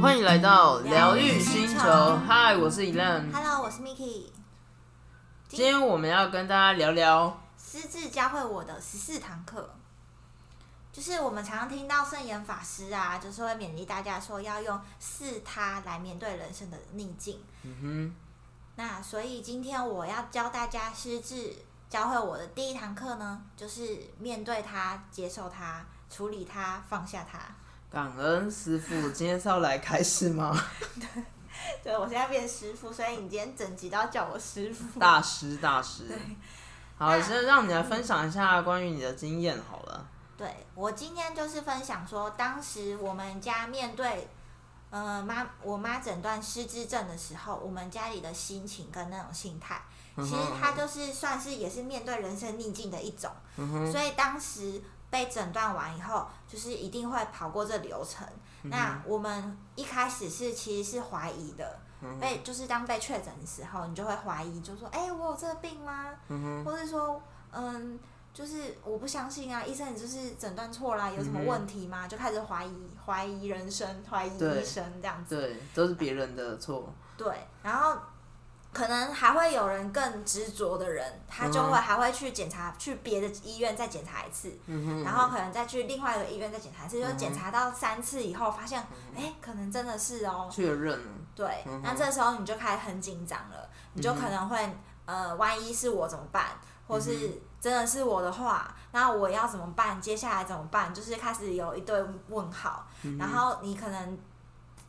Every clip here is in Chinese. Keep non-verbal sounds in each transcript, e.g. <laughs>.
欢迎来到疗愈星球，嗨，我是 Elan。Hello，我是 Miki。今天我们要跟大家聊聊，师智教会我的十四堂课，就是我们常常听到圣严法师啊，就是会勉励大家说要用四他来面对人生的逆境。嗯那所以今天我要教大家失智教会我的第一堂课呢，就是面对它、接受它、处理它、放下它。感恩师傅，今天是要来开始吗？<laughs> 对对我现在变师傅，所以你今天整集都要叫我师傅。大师，大师。对好，那先让你来分享一下关于你的经验好了。对我今天就是分享说，当时我们家面对，呃妈我妈诊断失智症的时候，我们家里的心情跟那种心态，嗯其实它就是算是也是面对人生逆境的一种。嗯，所以当时被诊断完以后，就是一定会跑过这流程。嗯那我们一开始是其实是怀疑的，嗯被就是当被确诊的时候，你就会怀疑，就说：“哎、我有这个病吗？”嗯或是说，嗯，就是我不相信啊，医生你就是诊断错啦，有什么问题吗？就开始怀疑怀疑人生，怀疑医生这样子。对，都是别人的错。对，然后可能还会有人更执着的人，他就会嗯还会去检查，去别的医院再检查一次，嗯，然后可能再去另外一个医院再检查一次，就是检查到三次以后，发现，哎、可能真的是哦。确认了。对那这时候你就开始很紧张了，你就可能会，呃，万一是我怎么办？或嗯是真的是我的话，那我要怎么办？接下来怎么办？就是开始有一堆问号，嗯然后你可能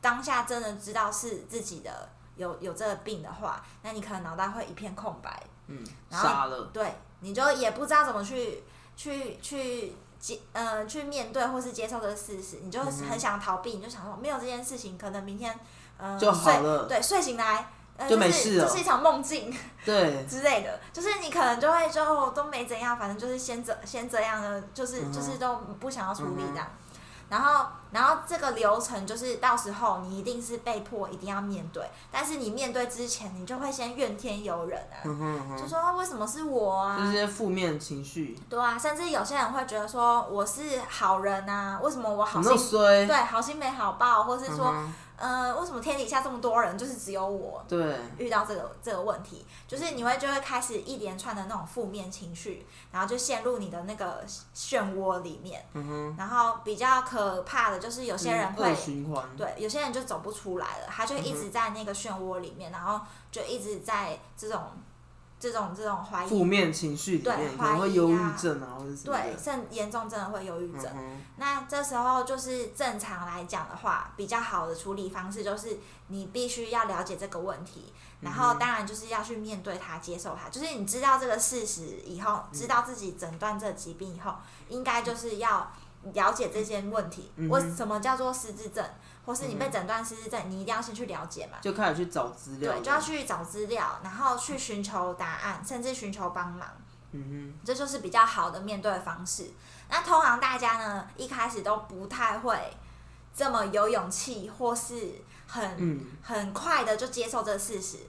当下真的知道是自己的有有这个病的话，那你可能脑袋会一片空白，嗯，然后。对，你就也不知道怎么去去去接呃去面对或是接受这个事实，你就很想逃避，你就想说没有这件事情，可能明天嗯就好睡了对，睡醒来。呃、就没是事了就是一场梦境对，<laughs> 之类的，就是你可能就会就都没怎样，反正就是先这先这样的，就是、嗯就是都不想要处理这样。然后，然后这个流程就是到时候你一定是被迫一定要面对，但是你面对之前，你就会先怨天尤人啊，嗯哼嗯哼，就说为什么是我啊？就是这些负面情绪，对啊，甚至有些人会觉得说我是好人啊，为什么我好心？对好心没好报，或是说、呃为什么天底下这么多人，就是只有我对，遇到这个这个问题，就是你会就会开始一连串的那种负面情绪，然后就陷入你的那个漩涡里面，嗯哼，然后比较可怕的就是有些人恶会。循环。对，有些人就走不出来了，他就一直在那个漩涡里面，然后就一直在这种、这种、这种怀疑负面情绪里对面可能会忧郁啊症啊，或者什么对，甚严重真的会忧郁症。嗯那这时候就是正常来讲的话，比较好的处理方式就是你必须要了解这个问题，然后当然就是要去面对它、接受它。就是你知道这个事实以后，知道自己诊断这个疾病以后，应该就是要了解这些问题。嗯哼为什么叫做失智症，或是你被诊断失智症，你一定要先去了解嘛。就开始去找资料。对，就要。去找资料，然后去寻求答案，甚至寻求帮忙。嗯哼这就是比较好的面对方式。那通常大家呢，一开始都不太会这么有勇气，或是很、嗯，很快的就接受这个事实，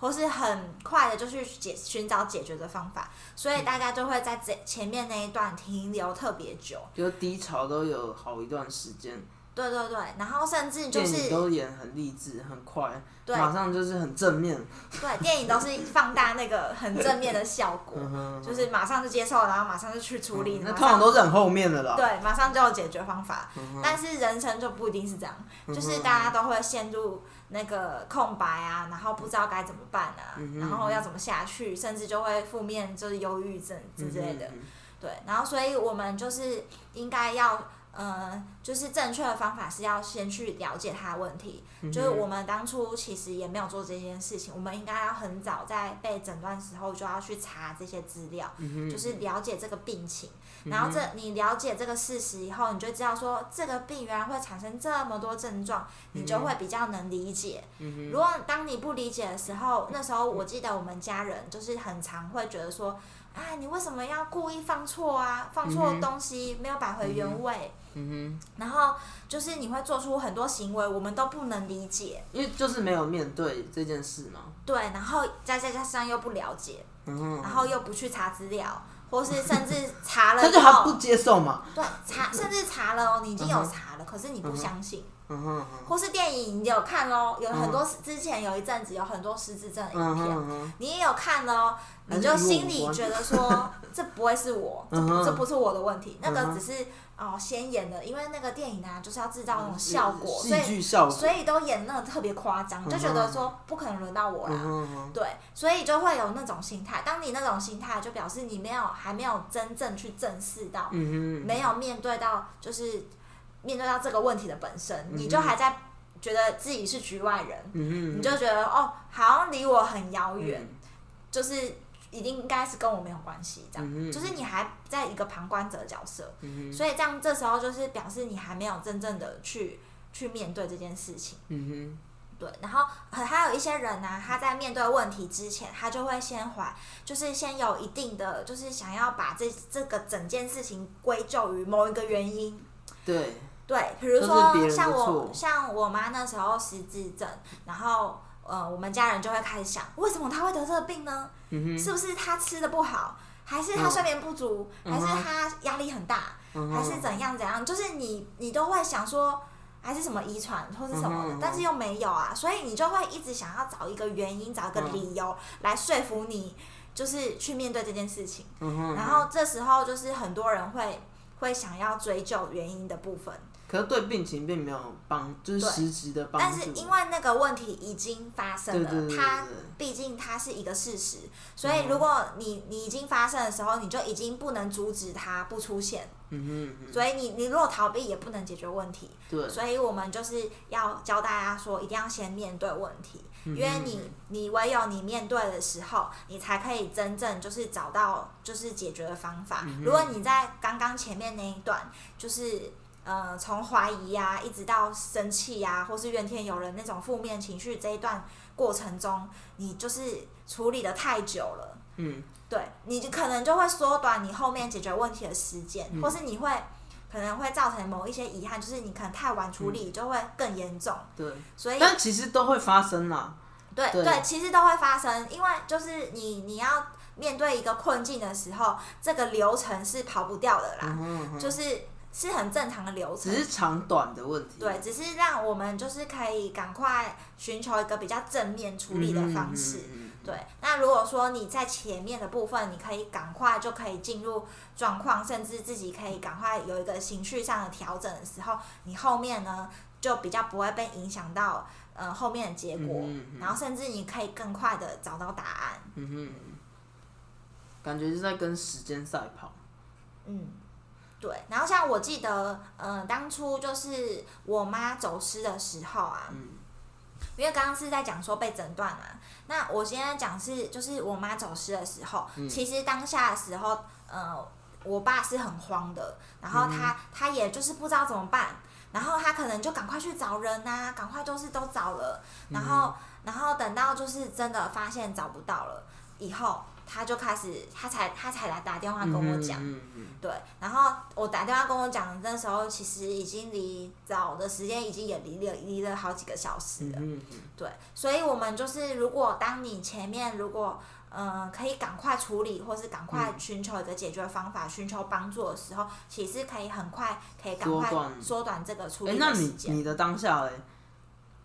或是很快的就去解寻找解决的方法，所以大家就会在这前面那一段停留特别久。就低潮都有好一段时间，对对对，然后甚至就电影是都演很励志，很快，对马上就是很正面。<laughs> 对电影都是放大那个很正面的效果，就是马上就接受，然后马上就去处理，嗯那通常都是很后面的了。对，马上就有解决方法。嗯，但是人生就不一定是这样，就是大家都会陷入那个空白啊，然后不知道该怎么办啊，嗯然后要怎么下去，甚至就会负面就是忧郁症之类的。嗯对，然后所以我们就是应该要。呃，就是正确的方法是要先去了解他的问题，嗯就是我们当初其实也没有做这件事情，我们应该要很早在被诊断时候就要去查这些资料，嗯就是了解这个病情，嗯然后这你了解这个事实以后，你就知道说这个病原来会产生这么多症状，你就会比较能理解。嗯如果当你不理解的时候，那时候我记得我们家人就是很常会觉得说，啊，你为什么要故意放错啊？放错东西没有摆回原位，嗯然后就是你会做出很多行为，我们都不能理解，因为就是没有面对这件事嘛。对，然后再再加上又不了解，然后又不去查资料，或是甚至查了以他就还不后，接受嘛。对查甚至查了哦，你已经有查了，可是你不相信，嗯哼，或是电影你有看咯，有很多之前有一阵子有很多失智症的影嗯片。你也有看了哦，你就心里觉得说这不会是我，这 <laughs> 嗯哼。不这不是我的问题，那个只是哦先演的，因为那个电影啊就是要制造那种效果，所戏以。所以都演那种特别夸张，就觉得说不可能轮到我嗯啦。嗯，对，所以就会有那种心态。当你那种心态，就表示你没有还没有真正去正视到，嗯，没有面对到就是面对到这个问题的本身，嗯你就还在觉得自己是局外人，嗯，你就觉得哦，好像离我很遥远。嗯就是一定应该是跟我没有关系，这样，嗯就是你还在一个旁观者角色，嗯，所以这样这时候就是表示你还没有真正的去去面对这件事情，嗯对，然后还还有一些人呢、他在面对问题之前，他就会先怀，就是先有一定的，就是想要把这这个整件事情归咎于某一个原因，对，对，比如说像我像我妈那时候失智症，然后呃，我们家人就会开始想，为什么他会得这个病呢？嗯，是不是他吃的不好，还是她嗯睡眠不足，还是他压力很大，嗯还是怎样怎样？就是你你都会想说。还是什么遗传或是什么的，但是又没有啊，所以你就会一直想要找一个原因，找一个嗯理由来说服你，就是去面对这件事情。嗯，然后这时候就是很多人会会想要追究原因的部分，可是对病情并没有帮，就是实质的帮助。但是因为那个问题已经发生了，它毕竟它是一个事实，所以嗯如果你你已经发生的时候，你就已经不能阻止它不出现，嗯哼嗯哼，所以你你如果逃避也不能解决问题，对，所以我们就是要教大家说，一定要先面对问题，嗯因为你你唯有你面对的时候，你才可以真正就是找到就是解决的方法。嗯如果你在刚刚前面那一段，就是呃从怀疑呀、一直到生气呀、或是怨天尤人那种负面情绪这一段过程中，你就是处理的太久了。嗯。对，你就可能就会缩短你后面解决问题的时间，嗯。或是你会可能会造成某一些遗憾，就是你可能太晚处理就会更严重。对，所以，嗯但其实都会发生啦。对对。对，其实都会发生，因为就是你你要面对一个困境的时候，这个流程是跑不掉的啦，嗯，就是是很正常的流程只。是长短的问题。对，只是让我们就是可以赶快寻求一个比较正面处理的方式。嗯哼嗯嗯对，那如果说你在前面的部分，你可以赶快就可以进入状况，甚至自己可以赶快有一个情绪上的调整的时候，你后面呢就比较不会被影响到呃后面的结果，嗯嗯嗯然后甚至你可以更快的找到答案。嗯哼，感觉是在跟时间赛跑。嗯，对。然后像我记得，呃，当初就是我妈走失的时候啊，嗯因为刚刚是在讲说被诊断嘛，那我现在讲是就是我妈走失的时候，嗯其实当下的时候，呃，我爸是很慌的，然后他、嗯他也就是不知道怎么办，然后他可能就赶快去找人呐、赶快就是都找了，然后、然后等到就是真的发现找不到了以后，他就开始他才他才来打电话跟我讲。嗯嗯对，然后我打电话跟我讲，那时候其实已经离早的时间已经也离了离了好几个小时了。对，所以我们就是，如果当你前面如果嗯、呃可以赶快处理，或是赶快嗯寻求一个解决方法，寻求帮助的时候，其实可以很快可以赶快缩短这个处哎、理那你的时间。你的当下嘞？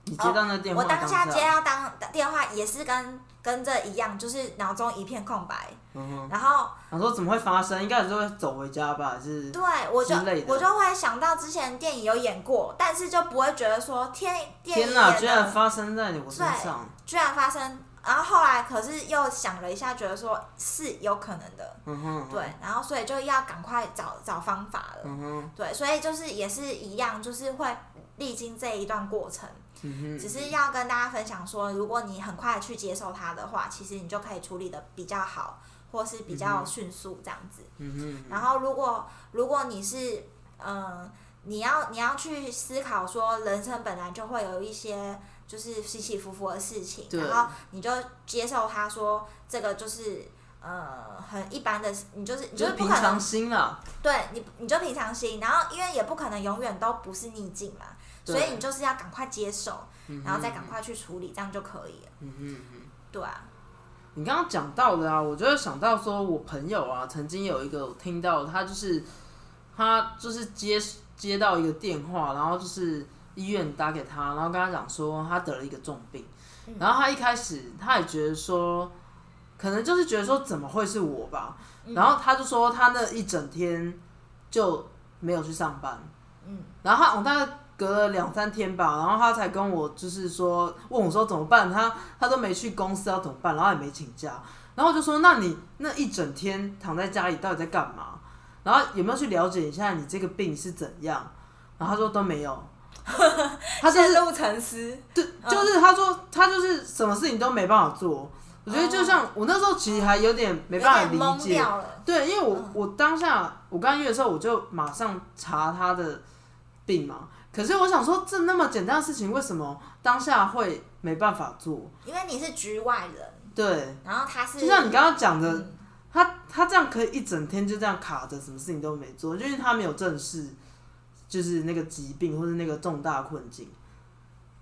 你接到那电话、我当下接到当电话也是跟跟这一样，就是脑中一片空白，嗯哼，然后我说怎么会发生？应该是会走回家吧？是对，我就我就会想到之前电影有演过，但是就不会觉得说天天哪，居然发生在我身上！居然发生，然后后来可是又想了一下，觉得说是有可能的，嗯哼，对，然后所以就要赶快找找方法了，嗯哼，对，所以就是也是一样，就是会历经这一段过程，只是要跟大家分享说，如果你很快去接受它的话，其实你就可以处理的比较好，或是比较迅速这样子。然后如果如果你是嗯、你要你要去思考说，人生本来就会有一些就是起起伏伏的事情，然后你就接受他说这个就是呃很一般的，你就是你就是不可能常心啦。对你你就平常心，然后因为也不可能永远都不是逆境嘛，所以你就是要赶快接受，然后再赶快去处理，这样就可以了。嗯嗯嗯。对啊，你刚刚讲到的啊，我就会想到说，我朋友啊，曾经有一个我听到，他就是他就是接接到一个电话，然后就是医院打给他，然后跟他讲说他得了一个重病，嗯。然后他一开始他也觉得说，可能就是觉得说怎么会是我吧，嗯。然后他就说他那一整天就没有去上班，嗯，然后他我大概隔了两三天吧，然后他才跟我就是说问我说怎么办，他他都没去公司要怎么办，然后也没请假，然后我就说那你那一整天躺在家里到底在干嘛？然后有没有去了解一下你这个病是怎样？然后他说都没有，<laughs> 他就是陷入沉思。对，就是他说他就是什么事情都没办法做。我觉得就像我那时候其实还有点没办法理解，对，因为我、嗯我当下我刚约的时候，我就马上查他的病嘛。可是我想说，这那么简单的事情，为什么当下会没办法做？因为你是局外人，对，然后他是就像你刚刚讲的，嗯他他这样可以一整天就这样卡着，什么事情都没做，就因为他没有正视，就是那个疾病或者那个重大困境。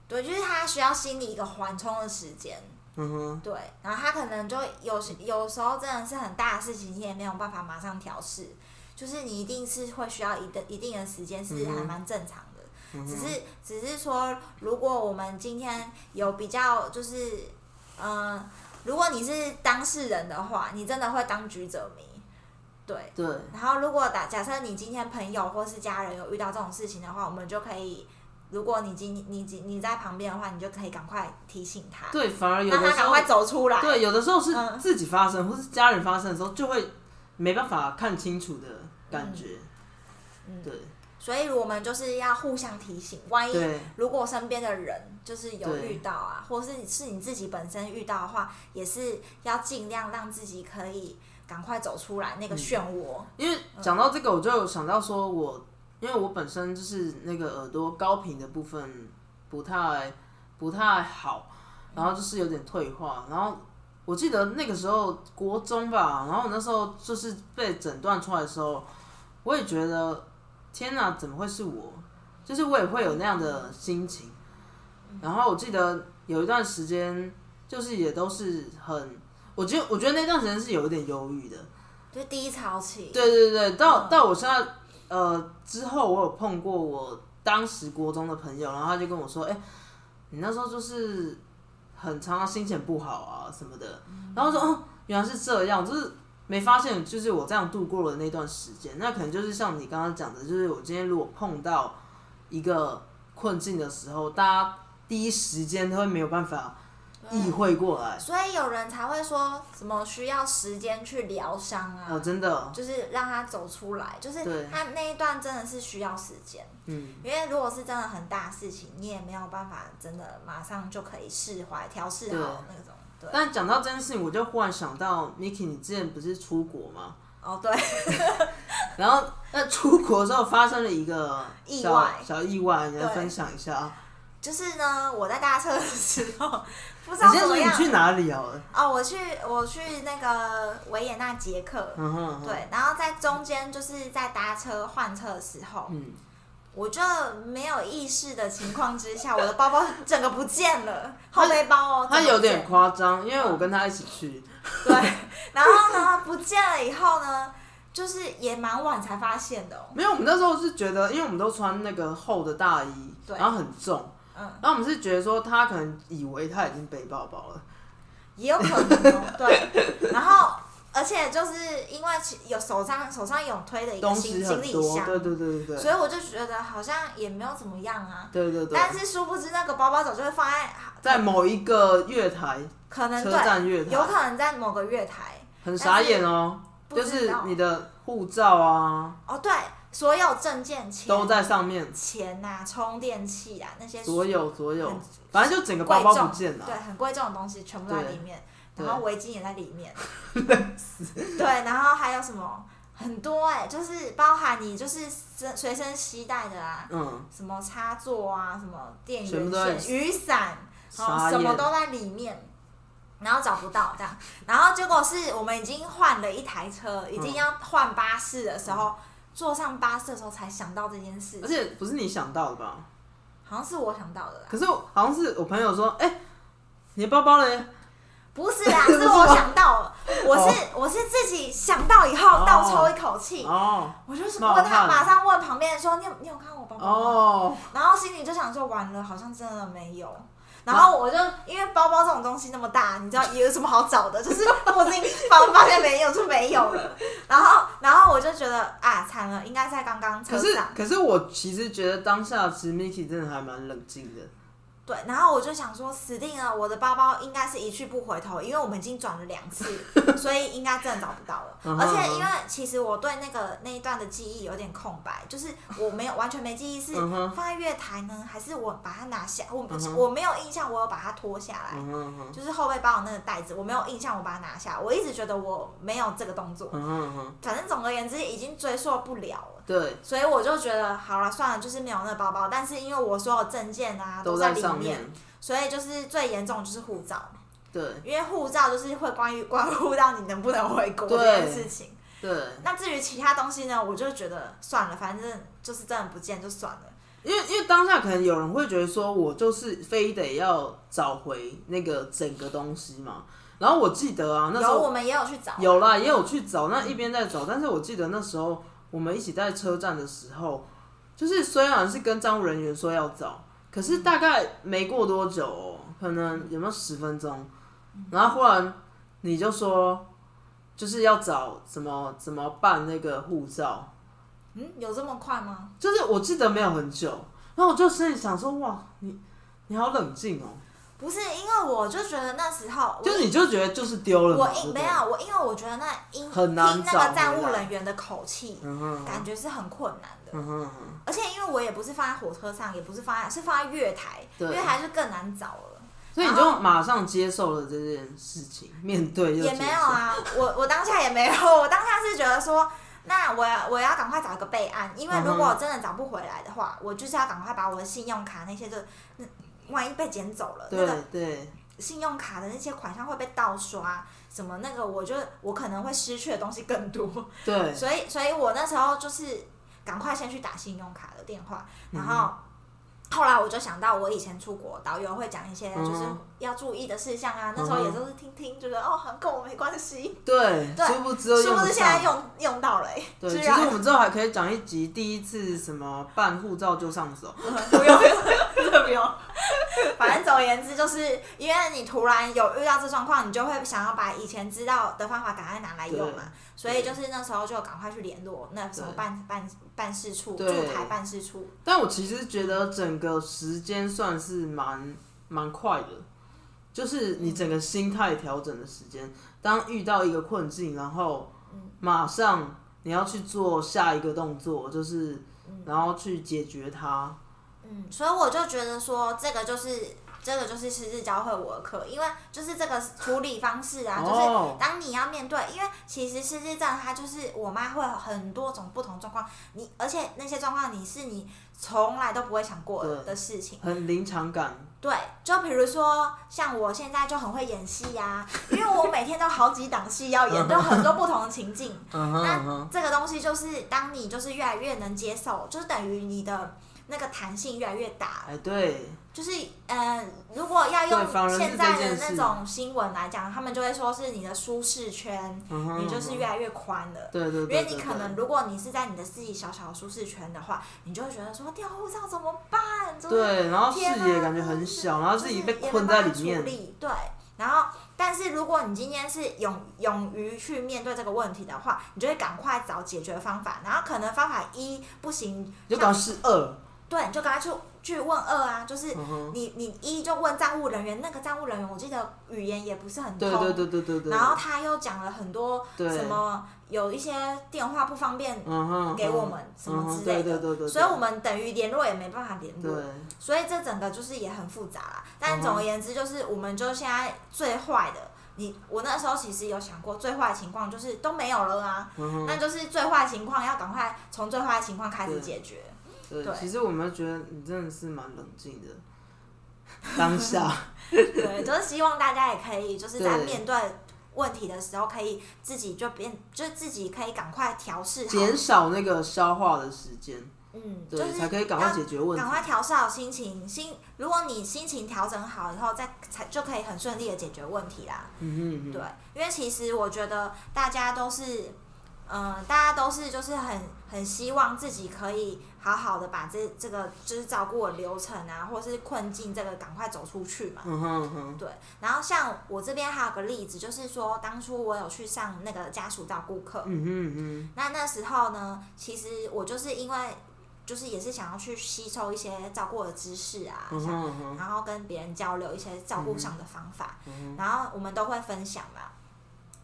对，就是他需要心理一个缓冲的时间。嗯哼，对，然后他可能就有时有时候真的是很大的事情，你也没有办法马上调试，就是你一定是会需要一定一定的时间，是还蛮正常的。嗯只是只是说，如果我们今天有比较，就是嗯、呃如果你是当事人的话，你真的会当局者迷。对，对，然后如果打假设你今天朋友或是家人有遇到这种事情的话，我们就可以，如果你今你你你在旁边的话，你就可以赶快提醒他，对，反而有的时候赶快走出来。对，有的时候是嗯。自己发生，或是家人发生的时候，就会没办法看清楚的感觉。嗯。对所以我们就是要互相提醒，万一如果身边的人就是有遇到啊，或是是你自己本身遇到的话，也是要尽量让自己可以赶快走出来那个漩涡。因为讲到这个，我就想到说我，因为我本身就是那个耳朵高频的部分不太不太好，然后就是有点退化，然后我记得那个时候国中吧，然后我那时候就是被诊断出来的时候，我也觉得天哪，怎么会是我？就是我也会有那样的心情。然后我记得有一段时间，就是也都是很，我觉得我觉得那段时间是有一点忧郁的。就低潮期，对对对，到嗯到我现在呃之后，我有碰过我当时国中的朋友，然后他就跟我说：“哎、你那时候就是很常常心情不好啊什么的。然后说：“哦，原来是这样，就是没发现，就是我这样度过了那段时间。那可能就是像你刚刚讲的，就是我今天如果碰到一个困境的时候，大家第一时间都会没有办法意会过来。所以有人才会说什么需要时间去疗伤啊，哦，真的，就是让他走出来，就是他那一段真的是需要时间。嗯，因为如果是真的很大事情，你也没有办法真的马上就可以释怀、调试好那种。对，但讲到这件事情，我就忽然想到，Miki，你之前不是出国吗？哦对，<laughs> 然后那出国之后发生了一个小意外小意外，你来分享一下。就是呢，我在搭车的时候，不知道怎么样。说你去哪里啊？哦，我去我去那个维也纳捷克，嗯哼，嗯哼，对，然后在中间就是在搭车换车的时候，嗯，我就没有意识的情况之下，我的包包整个不见了，后背包哦，他有点夸张，因为我跟他一起去，对，<laughs> 然后呢不见了以后呢，就是也蛮晚才发现的哦，没有，我们那时候是觉得，因为我们都穿那个厚的大衣，然后很重，嗯，然后我们是觉得说他可能以为他已经背包包了，也有可能哦，对，然后而且就是因为其有手上手上有推的一个东行李箱，对对对对对，所以我就觉得好像也没有怎么样啊。对对对，但是殊不知那个包包早就会放在，在某一个月台，可能对，站月台，有可能在某个月台，很傻眼哦，不就是你的护照啊。哦，对，所有证件、钱都在上面，钱呐、充电器啊那些所有所有，反正就整个包包不见了对，。很贵重的东西全部在里面，对然后围巾也在里面，<laughs> 对，然后还有什么很多哎、就是包含你就是身随身携带的啊，嗯，什么插座啊，什么电源线、雨伞，哦傻，眼什么都在里面。然后找不到这样，然后结果是我们已经换了一台车，已经要换巴士的时候，坐上巴士的时候才想到这件事而情，且不是你想到的吧？好像是我想到的啦，可是好像是我朋友说，哎、你的包包嘞？不是啦，<laughs> 是我想到了，我是我是自己想到以后哦倒抽一口气，哦我就是问他，马上问旁边人说你有你有看我包包吗？哦，然后心里就想说完了，好像真的没有。然后我就因为包包这种东西那么大，你知道有什么好找的？就是附近发发现没有就没有了。然后然后我就觉得啊惨了，应该在刚刚车可是。可是我其实觉得当下其实 Miki 真的还蛮冷静的。对，然后我就想说死定了，我的包包应该是一去不回头，因为我们已经转了两次，<laughs> 所以应该真的找不到了。而且因为其实我对那个那一段的记忆有点空白，就是我没有完全没记忆是放在月台呢，还是我把它拿下，我、我没有印象我有把它脱下来。就是后背包的那个袋子，我没有印象，我把它拿下。我一直觉得我没有这个动作，反正总而言之已经追溯不了了，对，所以我就觉得好了，算了，就是没有那个包包。但是因为我所有证件啊都在里上面，所以就是最严重的就是护照，对。因为护照就是会关于关乎到你能不能回国这件事情。对，那至于其他东西呢，我就觉得算了，反正就是真的不见就算了。因为因为当下可能有人会觉得说，我就是非得要找回那个整个东西嘛。然后我记得啊，那时候有我们也有去找。啊，有啦，也有去找，那一边在找，但是我记得那时候我们一起在车站的时候，就是虽然是跟站务人员说要找，可是大概没过多久、哦，可能有没有十分钟，然后忽然你就说就是要找怎么怎么办那个护照，嗯，有这么快吗？就是我记得没有很久，然后我就心里想说，哇，你你好冷静哦，不是，因为我就觉得那时候我就你就觉得就是丢了，我因没有我，因为我觉得那因很难听那个站务人员的口气，感觉是很困难的。而且因为我也不是放在火车上，也不是放在是放在月台，对月台就更难找了。所以你就马上接受了这件事情，面对也。没有啊，<laughs> 我我当下也没有，我当下是觉得说，那我要我要赶快找一个备案，因为如果真的找不回来的话，我就是要赶快把我的信用卡那些就，那万一被捡走了，那对个对信用卡的那些款项会被盗刷，什么那个，我就我可能会失去的东西更多。对，所以，所以我那时候就是赶快先去打信用卡的电话，然后。后来我就想到，我以前出国，导游会讲一些就是嗯要注意的事项啊。那时候也都是听听，觉得哦，很跟我没关系。对，对殊不知又殊不。知现在用用到了、欸，对，其实我们之后还可以讲一集第一次什么办护照就上手。<laughs> 不用，真的不用。言之，就是因为你突然有遇到这状况，你就会想要把以前知道的方法赶快拿来用嘛。所以就是那时候就赶快去联络那什么办办办事处、驻台办事处。但我其实觉得整个时间算是蛮蛮快的，就是你整个心态调整的时间。当遇到一个困境，然后马上你要去做下一个动作，就是然后去解决它。嗯，所以我就觉得说，这个就是这个就是狮子教会我的课，因为就是这个处理方式啊，就是哦，当你要面对，因为其实失智症它就是我妈会有很多种不同状况，你而且那些状况你是你从来都不会想过对的事情。很临场感。对，就比如说像我现在就很会演戏呀、<laughs> 因为我每天都好几档戏要演，就很多不同的情境。那，这个东西就是当你就是越来越能接受，就是等于你的那个弹性越来越大。哎，对，就是呃，如果要用现在的那种新闻来讲，他们就会说是你的舒适圈，嗯，你就是越来越宽了。对对对因为你可能，如果你是在你的自己小小的舒适圈的话，你就会觉得说掉护照怎么办？对，然后视野感觉很小，然后自己被困在里面。对，然后但是如果你今天是勇勇于去面对这个问题的话，你就会赶快找解决方法，然后可能方法一不行，就搞是二，对，你就赶快去去问二啊，就是嗯，你你一就问账务人员，那个账务人员我记得语言也不是很通，对对对对对对。然后他又讲了很多什么有一些电话不方便给我们什么之类的，所以我们等于联络也没办法联络。所以这整个就是也很复杂啦。但总而言之，就是我们就现在最坏的，你我那时候其实有想过，最坏的情况就是都没有了啊，嗯那就是最坏情况要赶快从最坏的情况开始解决。对对，其实我们觉得你真的是蛮冷静的。<laughs> 当下。对，就是希望大家也可以就是在面对问题的时候，可以自己就变，就是自己可以赶快调试好，减少那个消化的时间，嗯，就对，是才可以赶快要解决问题赶。快调试好心情，心如果你心情调整好以后，再才就可以很顺利的解决问题啦。嗯哼嗯哼，对，因为其实我觉得大家都是，嗯、大家都是就是很很希望自己可以好好的把这这个就是照顾的流程啊，或是困境这个赶快走出去嘛。嗯哼嗯哼，对，然后像我这边还有个例子，就是说当初我有去上那个家属照顾课，嗯哼嗯那那时候呢，其实我就是因为就是也是想要去吸收一些照顾的知识啊，然后跟别人交流一些照顾上的方法，嗯然后我们都会分享嘛。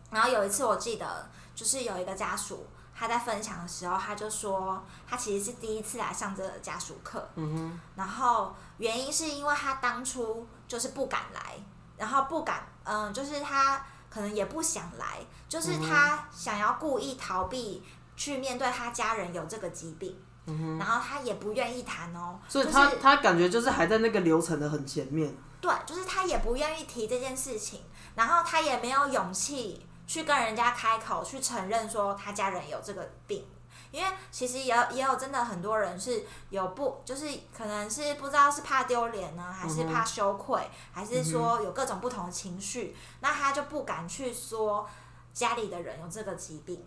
然后有一次我记得，就是有一个家属他在分享的时候，他就说他其实是第一次来上这个家属课，嗯哼，然后原因是因为他当初就是不敢来，然后不敢，嗯，就是他可能也不想来，就是他想要故意逃避去面对他家人有这个疾病，嗯然后他也不愿意谈哦，所以就是他他感觉就是还在那个流程的很前面。对，就是他也不愿意提这件事情，然后他也没有勇气去跟人家开口去承认说他家人有这个病，因为其实也有也有真的很多人是有不就是可能是不知道是怕丢脸呢，还是怕羞愧，还是说有各种不同的情绪，那他就不敢去说家里的人有这个疾病。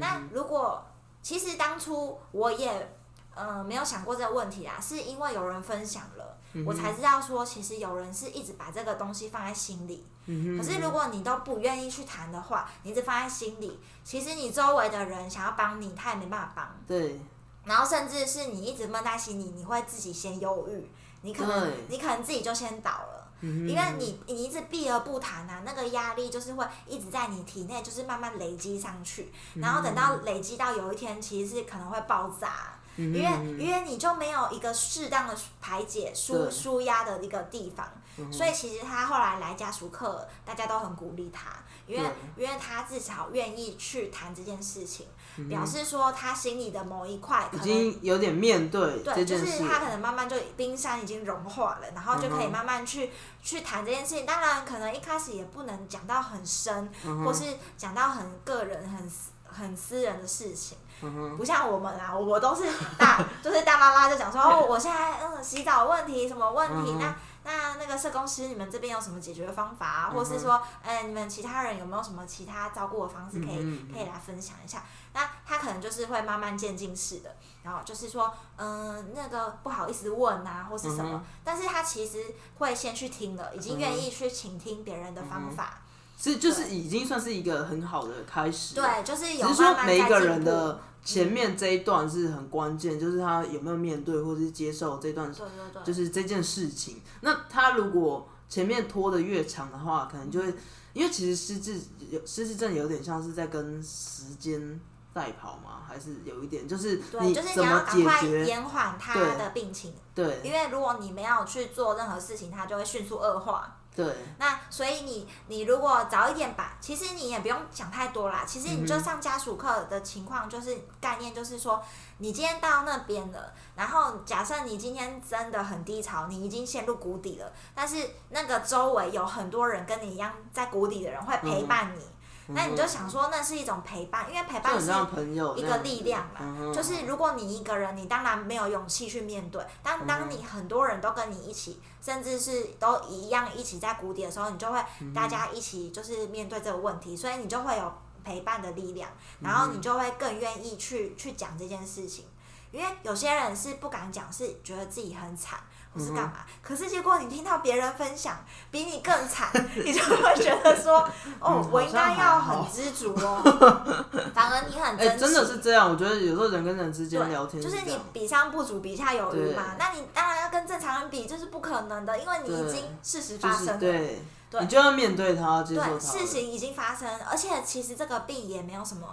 那如果其实当初我也呃没有想过这个问题啊，是因为有人分享了，嗯我才知道说其实有人是一直把这个东西放在心里。嗯可是如果你都不愿意去谈的话，你一直放在心里，其实你周围的人想要帮你，他也没办法帮。对，然后甚至是你一直闷在心里，你会自己先忧郁，你可能你可能自己就先倒了。因为你你一直避而不谈啊，那个压力就是会一直在你体内，就是慢慢累积上去，然后等到累积到有一天，其实是可能会爆炸，嗯因为因为你就没有一个适当的排解舒对。舒压的一个地方，所以其实他后来来家属课，大家都很鼓励他，因为因为他至少愿意去谈这件事情，表示说他心里的某一块可已能经有点面对对，就是他可能慢慢就冰山已经融化了，然后就可以慢慢去、去谈这件事情。当然，可能一开始也不能讲到很深，嗯或是讲到很个人、很私很私人的事情。嗯不像我们啊，我都是大，<laughs> 就是大妈妈就讲说，哦，我现在嗯洗澡问题什么问题，嗯那那那个社工师，你们这边有什么解决方法啊？嗯或是说，呃，你们其他人有没有什么其他照顾的方式可以、可以来分享一下？那他可能就是会慢慢渐进式的，然后就是说，嗯、那个不好意思问啊，或是什么，嗯但是他其实会先去听了，已经愿意去倾听别人的方法，是就是已经算是一个很好的开始。对，就是有只是说每一个人的前面这一段是很关键，就是他有没有面对或者是接受这段，对对对，就是这件事情。那他如果前面拖得越长的话，可能就会，因为其实失智有失智症有点像是在跟时间赛跑嘛，还是有一点，就是对，就是你要赶快解决？延缓他的病情，对因为如果你没有去做任何事情，他就会迅速恶化。对，那所以你你如果早一点把，其实你也不用想太多啦。其实你嗯就上家属课的情况，就是概念就是说，你今天到那边了，然后假设你今天真的很低潮，你已经陷入谷底了，但是那个周围有很多人跟你一样在谷底的人会陪伴你，那你就想说那是一种陪伴，因为陪伴是就很像朋友一个力量嘛，就是如果你一个人，你当然没有勇气去面对。当当你很多人都跟你一起，甚至是都一样一起在谷底的时候，你就会大家一起就是面对这个问题，所以你就会有陪伴的力量，然后你就会更愿意去去讲这件事情。因为有些人是不敢讲，是觉得自己很惨，或是干嘛。可是结果你听到别人分享比你更惨，<laughs> 你就会觉得说，哦嗯，我应该要很知足哦。<laughs> 反而你很哎、珍惜。真的是这样。我觉得有时候人跟人之间，聊天就是你比上不足，比下有余嘛。那你当然要跟正常人比，这是不可能的，因为你已经事实发生了。对，对你就要面对它，接受它对，事情已经发生，而且其实这个病也没有什么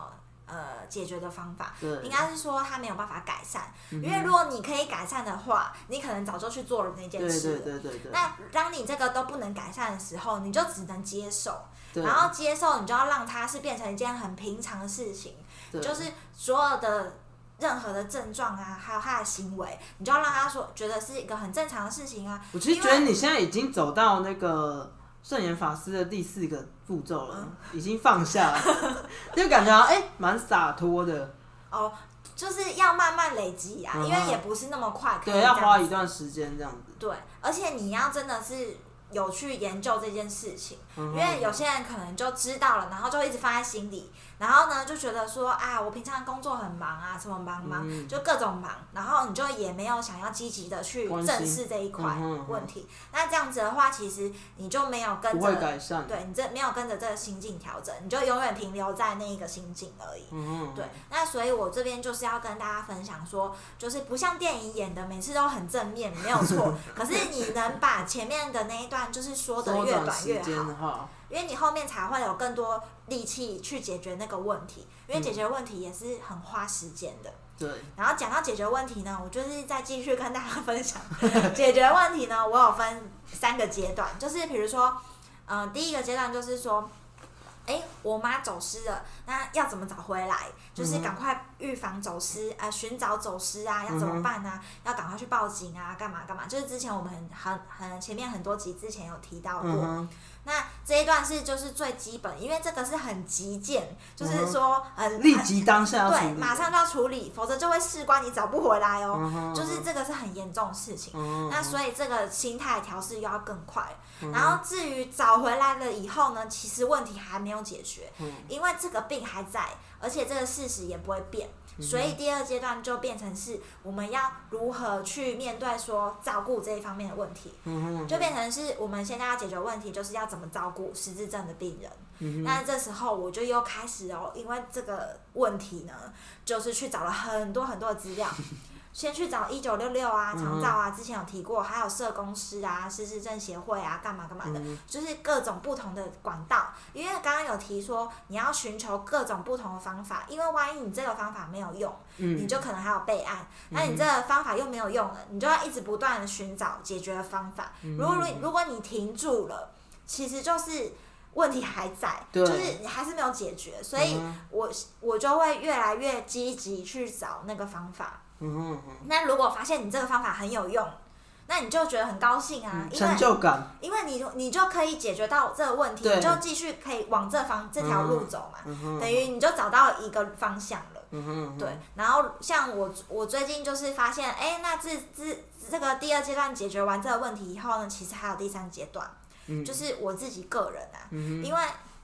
呃解决的方法，对，应该是说他没有办法改善。因为如果你可以改善的话，你可能早就去做了那件事了。对对对对。那当你这个都不能改善的时候，你就只能接受，然后接受，你就要让它是变成一件很平常的事情，就是所有的任何的症状啊，还有他的行为，你就要让他说觉得是一个很正常的事情啊。我其实觉得你现在已经走到那个圣严法师的第四个步骤了，已经放下了，就感觉哎蛮洒脱的。哦，就是要慢慢累积啊，嗯因为也不是那么快对，要花一段时间这样子。对，而且你要真的是有去研究这件事情，嗯因为有些人可能就知道了，然后就一直放在心里，然后呢就觉得说啊，我平常工作很忙啊，什么忙忙，嗯就各种忙，然后你就也没有想要积极的去正视这一块问题。那这样子的话，其实你就没有跟着。改善。对你这没有跟着这个心境调整，你就永远停留在那一个心境而已。嗯，对，那所以我这边就是要跟大家分享说，就是不像电影演的每次都很正面，没有错。<laughs> 可是你能把前面的那一段就是说的越短短越好，话，因为你后面才会有更多力气去解决那个问题。因为解决问题也是很花时间的。对，然后讲到解决问题呢，我就是再继续跟大家分享 <laughs> 解决问题呢，我有分三个阶段，就是比如说，嗯、第一个阶段就是说。哎，我妈走失了，那要怎么找回来？就是赶快预防走失，呃，寻找走失啊，要怎么办呢、要赶快去报警啊，干嘛干嘛？就是之前我们很很很前面很多集之前有提到过，那这一段是就是最基本，因为这个是很急件，就是说呃立即当下对，马上就要处理，否则就会事关你找不回来哦。就是这个是很严重的事情。那所以这个心态调试又要更快。嗯然后至于找回来了以后呢，其实问题还没有解决，嗯因为这个病还在，而且这个事实也不会变。嗯所以第二阶段就变成是我们要如何去面对说照顾这一方面的问题，嗯，就变成是我们现在要解决问题，就是要怎么照顾失智症的病人。那这时候我就又开始哦，因为这个问题呢，就是去找了很多很多的资料，<laughs> 先去找一九六六啊、嗯长照啊，之前有提过，还有社工师啊、失智症协会啊，干嘛干嘛的，嗯就是各种不同的管道。因为刚刚有提说，你要寻求各种不同的方法，因为万一你这个方法没有用，嗯你就可能还有备案。那你这个方法又没有用了，你就要一直不断的寻找解决的方法。嗯如果如果你停住了，其实就是问题还在，就是你还是没有解决，所以嗯我我就会越来越积极去找那个方法。嗯哼嗯那如果发现你这个方法很有用，那你就觉得很高兴啊，因为就感，因为你你就可以解决到这个问题，你就继续可以往这方这条路走嘛，嗯，等于你就找到一个方向了。嗯哼，嗯哼。对，，然后像我我最近就是发现，哎，那这这这个第二阶段解决完这个问题以后呢，其实还有第三阶段，嗯。就是我自己个人啊，嗯因为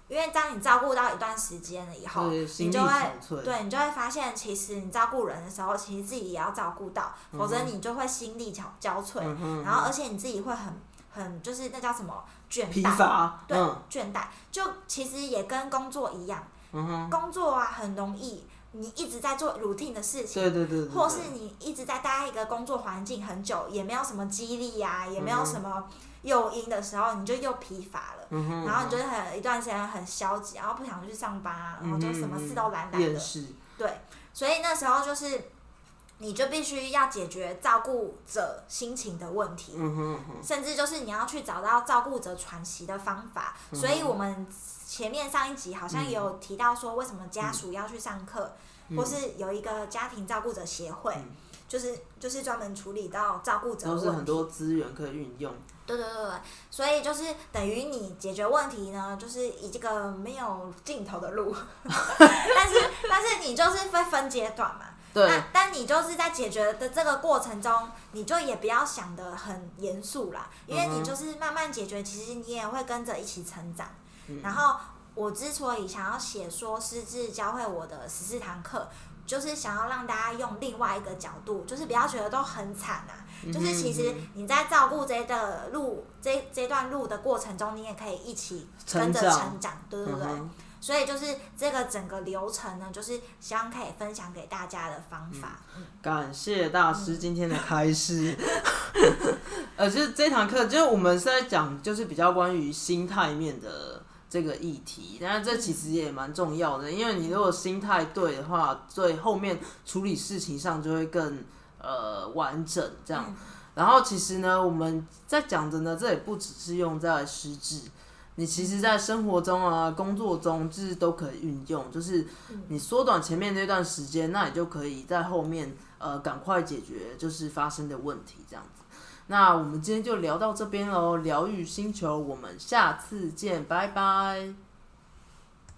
因为当你照顾到一段时间了以后，对，你就会对你就会发现，其实你照顾人的时候，其实自己也要照顾到，否则你就会心力憔憔悴，嗯哼，然后而且你自己会很很就是那叫什么倦怠，对嗯，倦怠，就其实也跟工作一样，嗯，工作啊很容易，你一直在做 routine 的事情，对对对，对或是你一直在待一个工作环境很久，也没有什么激励呀、也没有什么诱因的时候，你就又疲乏了。嗯，然后你就会很一段时间很消极，然后不想去上班啊，然后就什么事都懒懒的。对，所以那时候就是，你就必须要解决照顾者心情的问题，嗯哼，嗯哼甚至就是你要去找到照顾者喘息的方法。嗯所以我们前面上一集好像也有提到说，为什么家属要去上课，嗯。或是有一个家庭照顾者协会。嗯。就是就是专门处理到照顾者的都是很，多资源可以运用，对对对对，所以就是等于你解决问题呢，就是以这个没有尽头的路，<laughs> 但是但是你就是会分阶段嘛，对。那，但你就是在解决的这个过程中，你就也不要想的很严肃啦，因为你就是慢慢解决，其实你也会跟着一起成长。嗯然后我之所以想要写说师智教会我的十四堂课，就是想要让大家用另外一个角度，就是不要觉得都很惨啊，嗯就是其实你在照顾这的路这这段路的过程中，你也可以一起跟着成长成长，对对对。嗯所以就是这个整个流程呢，就是希望可以分享给大家的方法。嗯感谢大师今天的开示。<laughs> 呃，就是这堂课，就是我们是在讲，就是比较关于心态面的这个议题，但是这其实也蛮重要的，因为你如果心态对的话，最后面处理事情上就会更呃完整这样。然后其实呢，我们在讲的呢，这也不只是用在实质，你其实在生活中啊、工作中就是都可以运用，就是你缩短前面那段时间，那你就可以在后面呃赶快解决就是发生的问题这样子。那我们今天就聊到这边喽疗愈星球我们下次见拜拜。